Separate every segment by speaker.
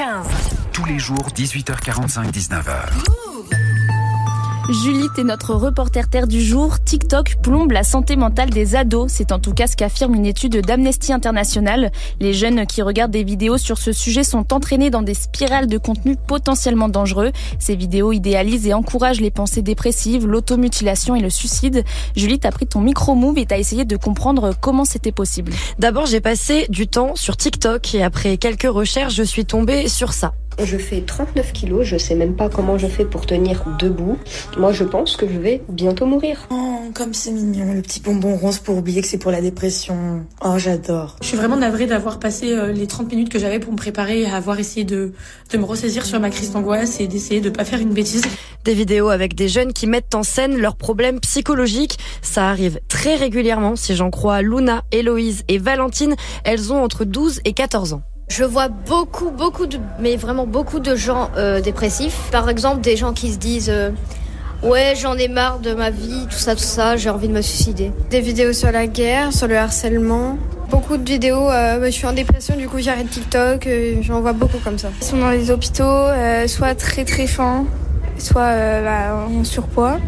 Speaker 1: 15.
Speaker 2: Tous les jours, 18h45, 19h.
Speaker 3: Julie est notre reporter terre du jour. TikTok plombe la santé mentale des ados. C'est en tout cas ce qu'affirme une étude d'Amnesty International. Les jeunes qui regardent des vidéos sur ce sujet sont entraînés dans des spirales de contenu potentiellement dangereux. Ces vidéos idéalisent et encouragent les pensées dépressives, l'automutilation et le suicide. Julie, t'as pris ton micro-move et t'as essayé de comprendre comment c'était possible.
Speaker 4: D'abord, j'ai passé du temps sur TikTok et après quelques recherches, je suis tombée sur ça.
Speaker 5: Je fais 39 kilos, je sais même pas comment je fais pour tenir debout. Moi, je pense que je vais bientôt mourir.
Speaker 6: Oh, comme c'est mignon, le petit bonbon rose pour oublier que c'est pour la dépression. Oh, j'adore.
Speaker 7: Je suis vraiment navrée d'avoir passé euh, les 30 minutes que j'avais pour me préparer à avoir essayé de, de me ressaisir sur ma crise d'angoisse et d'essayer de pas faire une bêtise.
Speaker 4: Des vidéos avec des jeunes qui mettent en scène leurs problèmes psychologiques. Ça arrive très régulièrement, si j'en crois Luna, Héloïse et Valentine. Elles ont entre 12 et 14 ans.
Speaker 8: Je vois beaucoup, beaucoup de, mais vraiment beaucoup de gens euh, dépressifs. Par exemple, des gens qui se disent euh, Ouais, j'en ai marre de ma vie, tout ça, tout ça, j'ai envie de me suicider.
Speaker 9: Des vidéos sur la guerre, sur le harcèlement. Beaucoup de vidéos, euh, je suis en dépression, du coup j'arrête TikTok, euh, j'en vois beaucoup comme ça. Ils sont dans les hôpitaux, euh, soit très très fins, soit euh, bah, en surpoids.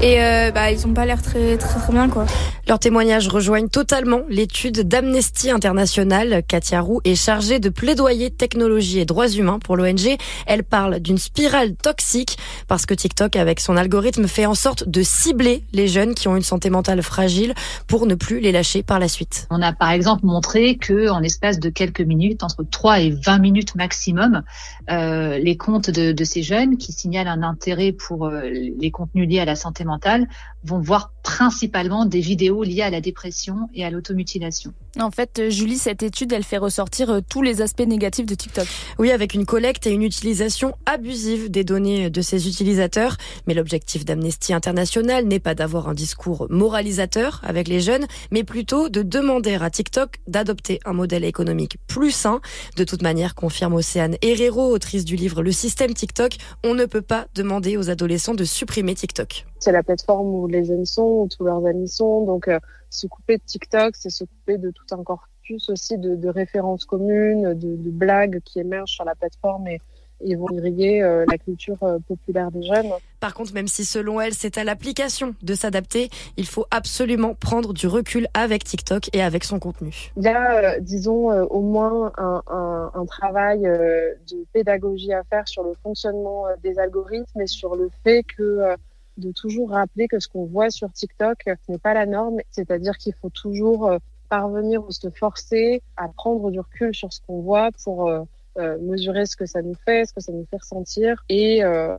Speaker 9: Et bah, ils ont pas l'air très, très très bien quoi.
Speaker 4: Leurs témoignages rejoignent totalement l'étude d'Amnesty International. Katia Roux est chargée de plaidoyer technologie et droits humains pour l'ONG. Elle parle d'une spirale toxique parce que TikTok, avec son algorithme, fait en sorte de cibler les jeunes qui ont une santé mentale fragile pour ne plus les lâcher par la suite.
Speaker 10: On a par exemple montré que en espace de quelques minutes, entre 3 et 20 minutes maximum, euh, les comptes de, de, ces jeunes qui signalent un intérêt pour euh, les contenus liés à la santé mentale vont voir principalement des vidéos liées à la dépression et à l'automutilation.
Speaker 3: En fait, Julie, cette étude, elle fait ressortir euh, tous les aspects négatifs de TikTok.
Speaker 4: Oui, avec une collecte et une utilisation abusive des données de ses utilisateurs. Mais l'objectif d'Amnesty International n'est pas d'avoir un discours moralisateur avec les jeunes, mais plutôt de demander à TikTok d'adopter un modèle économique plus sain. De toute manière, confirme Océane Herrero, autrice du livre Le système TikTok, on ne peut pas demander aux adolescents de supprimer TikTok.
Speaker 11: C'est la plateforme où les jeunes sont, où tous leurs amis sont, donc euh, se couper de TikTok, c'est se couper de tout un corpus aussi de, de références communes, de, de, blagues qui émergent sur la plateforme et, et vont irriguer euh, la culture euh, populaire des jeunes.
Speaker 4: Par contre, même si selon elle, c'est à l'application de s'adapter, il faut absolument prendre du recul avec TikTok et avec son contenu.
Speaker 11: Il y a, euh, disons, au moins un, un, un travail de pédagogie à faire sur le fonctionnement des algorithmes et sur le fait que de toujours rappeler que ce qu'on voit sur TikTok n'est pas la norme, c'est-à-dire qu'il faut toujours parvenir ou se forcer à prendre du recul sur ce qu'on voit pour euh, mesurer ce que ça nous fait, ce que ça nous fait ressentir et euh,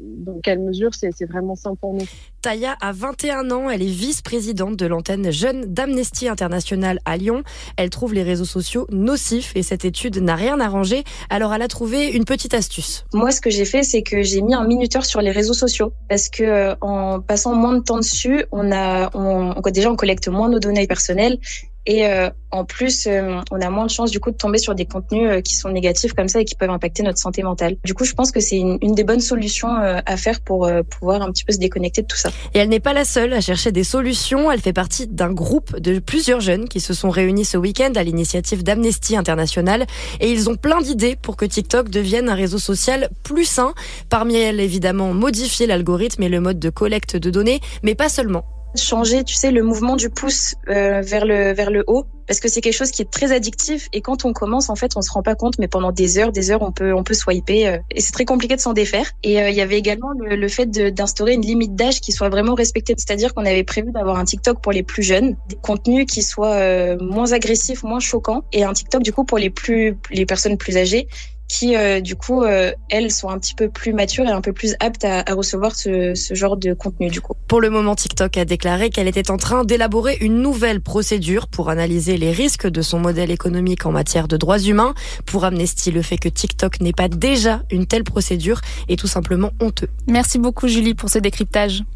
Speaker 11: dans quelle mesure c'est vraiment sain pour nous.
Speaker 4: Taya a 21 ans, elle est vice-présidente de l'antenne jeune d'Amnesty International à Lyon. Elle trouve les réseaux sociaux nocifs et cette étude n'a rien arrangé. Alors elle a trouvé une petite astuce.
Speaker 12: Moi, ce que j'ai fait, c'est que j'ai mis un minuteur sur les réseaux sociaux parce que euh, en passant moins de temps dessus, on a, on, déjà on collecte moins nos données personnelles et euh, en plus, euh, on a moins de chances du coup de tomber sur des contenus euh, qui sont négatifs comme ça et qui peuvent impacter notre santé mentale. Du coup, je pense que c'est une, des bonnes solutions euh, à faire pour euh, pouvoir un petit peu se déconnecter de tout ça.
Speaker 4: Et elle n'est pas la seule à chercher des solutions. Elle fait partie d'un groupe de plusieurs jeunes qui se sont réunis ce week-end à l'initiative d'Amnesty International et ils ont plein d'idées pour que TikTok devienne un réseau social plus sain. Parmi elles, évidemment, modifier l'algorithme et le mode de collecte de données, mais pas seulement
Speaker 12: changer, tu sais, le mouvement du pouce euh, vers le vers le haut, parce que c'est quelque chose qui est très addictif. Et quand on commence, en fait, on se rend pas compte, mais pendant des heures, des heures, on peut on peut swiper, euh, et c'est très compliqué de s'en défaire. Et euh, il y avait également le, le fait d'instaurer une limite d'âge qui soit vraiment respectée, c'est-à-dire qu'on avait prévu d'avoir un TikTok pour les plus jeunes, des contenus qui soient moins agressifs, moins choquants, et un TikTok du coup pour les plus les personnes plus âgées qui euh, du coup euh, elles sont un petit peu plus matures et un peu plus aptes à, à recevoir ce, ce, genre de contenu du coup.
Speaker 4: Pour le moment, TikTok a déclaré qu'elle était en train d'élaborer une nouvelle procédure pour analyser les risques de son modèle économique en matière de droits humains. Pour Amnesty, le fait que TikTok n'ait pas déjà une telle procédure est tout simplement honteux.
Speaker 3: Merci beaucoup Julie pour ce décryptage.